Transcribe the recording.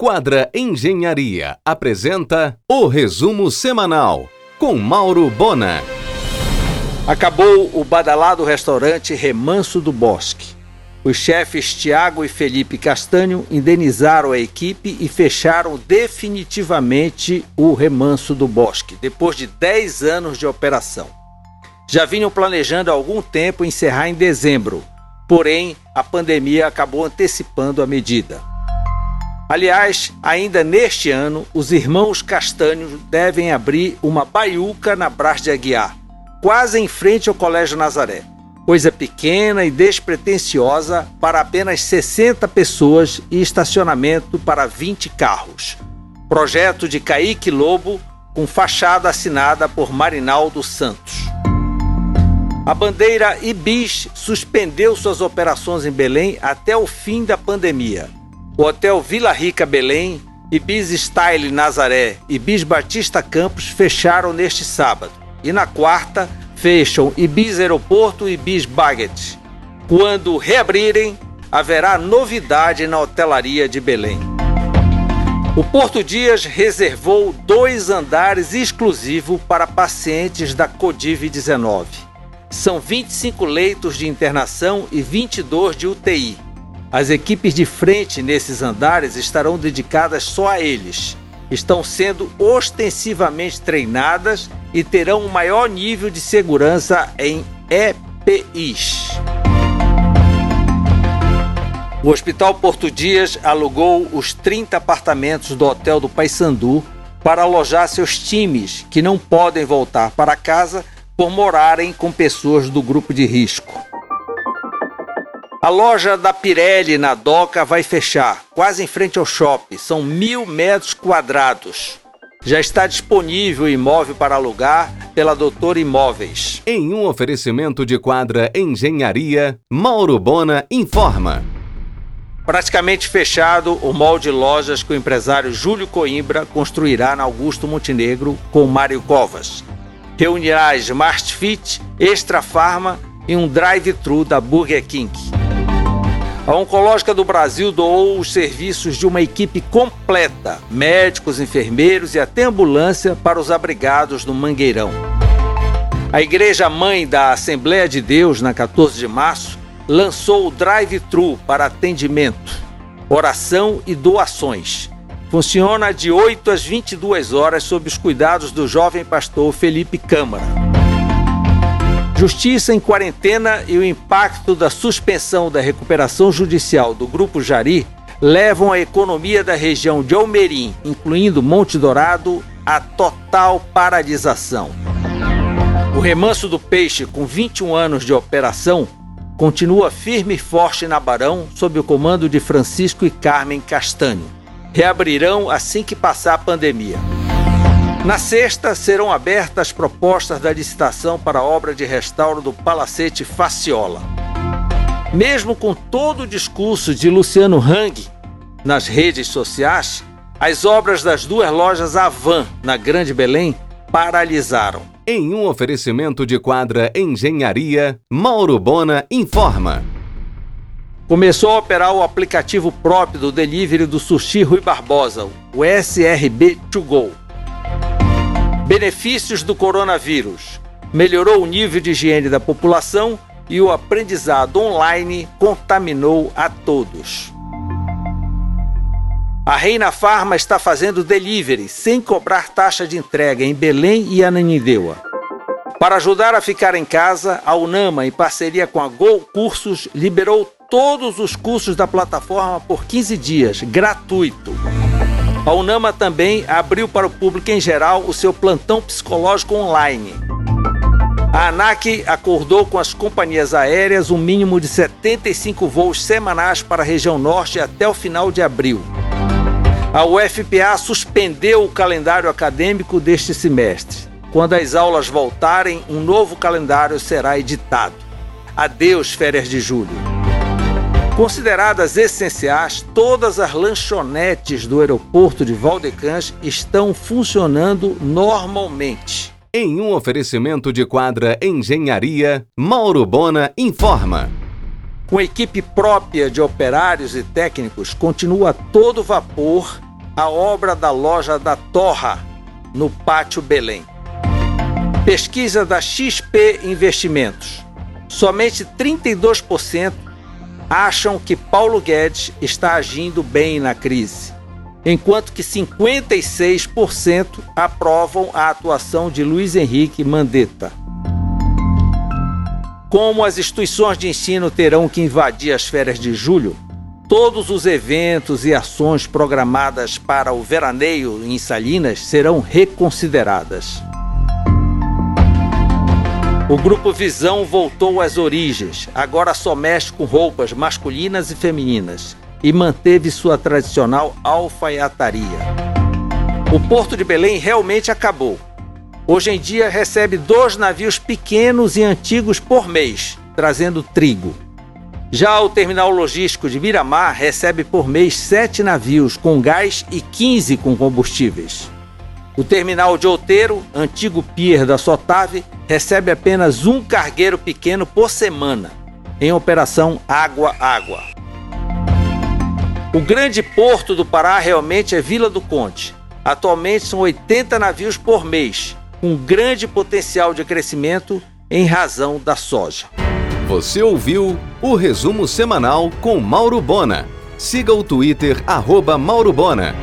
Quadra Engenharia apresenta o resumo semanal com Mauro Bona. Acabou o badalado restaurante Remanso do Bosque. Os chefes Tiago e Felipe Castanho indenizaram a equipe e fecharam definitivamente o Remanso do Bosque, depois de 10 anos de operação. Já vinham planejando há algum tempo encerrar em dezembro, porém a pandemia acabou antecipando a medida. Aliás, ainda neste ano, os irmãos Castanhos devem abrir uma baiuca na Brás de Aguiar, quase em frente ao Colégio Nazaré. Coisa pequena e despretensiosa para apenas 60 pessoas e estacionamento para 20 carros. Projeto de Caíque Lobo, com fachada assinada por Marinaldo Santos. A bandeira Ibis suspendeu suas operações em Belém até o fim da pandemia. O Hotel Vila Rica Belém, Ibis Style Nazaré e Ibis Batista Campos fecharam neste sábado. E na quarta, fecham Ibis Aeroporto e Ibis Baguette. Quando reabrirem, haverá novidade na hotelaria de Belém. O Porto Dias reservou dois andares exclusivos para pacientes da Codiv-19. São 25 leitos de internação e 22 de UTI. As equipes de frente nesses andares estarão dedicadas só a eles. Estão sendo ostensivamente treinadas e terão um maior nível de segurança em EPIs. O Hospital Porto Dias alugou os 30 apartamentos do Hotel do Paysandu para alojar seus times que não podem voltar para casa por morarem com pessoas do grupo de risco. A loja da Pirelli na Doca vai fechar, quase em frente ao shopping. São mil metros quadrados. Já está disponível o imóvel para alugar pela Doutor Imóveis. Em um oferecimento de quadra Engenharia, Mauro Bona informa. Praticamente fechado o molde de lojas que o empresário Júlio Coimbra construirá na Augusto Montenegro com Mário Covas. Reunirá Smart Fit, Extra Farma e um drive-thru da Burger King. A Oncológica do Brasil doou os serviços de uma equipe completa, médicos, enfermeiros e até ambulância para os abrigados no Mangueirão. A Igreja Mãe da Assembleia de Deus, na 14 de março, lançou o drive-thru para atendimento, oração e doações. Funciona de 8 às 22 horas sob os cuidados do jovem pastor Felipe Câmara. Justiça em quarentena e o impacto da suspensão da recuperação judicial do Grupo Jari levam a economia da região de Almerim, incluindo Monte Dourado, à total paralisação. O remanso do peixe, com 21 anos de operação, continua firme e forte na Barão, sob o comando de Francisco e Carmen Castanho. Reabrirão assim que passar a pandemia. Na sexta, serão abertas as propostas da licitação para a obra de restauro do Palacete Faciola. Mesmo com todo o discurso de Luciano Hang nas redes sociais, as obras das duas lojas Avan, na Grande Belém, paralisaram. Em um oferecimento de quadra Engenharia, Mauro Bona informa. Começou a operar o aplicativo próprio do delivery do Sushi Rui Barbosa, o SRB To Go. Benefícios do coronavírus: melhorou o nível de higiene da população e o aprendizado online contaminou a todos. A Reina Farma está fazendo delivery sem cobrar taxa de entrega em Belém e Ananindeua. Para ajudar a ficar em casa, a Unama, em parceria com a Go Cursos, liberou todos os cursos da plataforma por 15 dias, gratuito. A Unama também abriu para o público em geral o seu plantão psicológico online. A ANAC acordou com as companhias aéreas um mínimo de 75 voos semanais para a região norte até o final de abril. A UFPA suspendeu o calendário acadêmico deste semestre. Quando as aulas voltarem, um novo calendário será editado. Adeus, férias de julho. Consideradas essenciais, todas as lanchonetes do aeroporto de Valdecães estão funcionando normalmente. Em um oferecimento de quadra Engenharia, Mauro Bona informa. Com equipe própria de operários e técnicos, continua a todo vapor a obra da loja da Torra, no Pátio Belém. Pesquisa da XP Investimentos. Somente 32% acham que Paulo Guedes está agindo bem na crise, enquanto que 56% aprovam a atuação de Luiz Henrique Mandetta. Como as instituições de ensino terão que invadir as férias de julho, todos os eventos e ações programadas para o veraneio em Salinas serão reconsideradas. O grupo Visão voltou às origens, agora só mexe com roupas masculinas e femininas e manteve sua tradicional alfaiataria. O Porto de Belém realmente acabou. Hoje em dia recebe dois navios pequenos e antigos por mês, trazendo trigo. Já o terminal logístico de Miramar recebe por mês sete navios com gás e 15 com combustíveis. O terminal de Outeiro, antigo pier da Sotave, recebe apenas um cargueiro pequeno por semana, em operação Água-Água. O grande porto do Pará realmente é Vila do Conde. Atualmente são 80 navios por mês, com grande potencial de crescimento em razão da soja. Você ouviu o resumo semanal com Mauro Bona. Siga o Twitter, arroba Mauro Bona.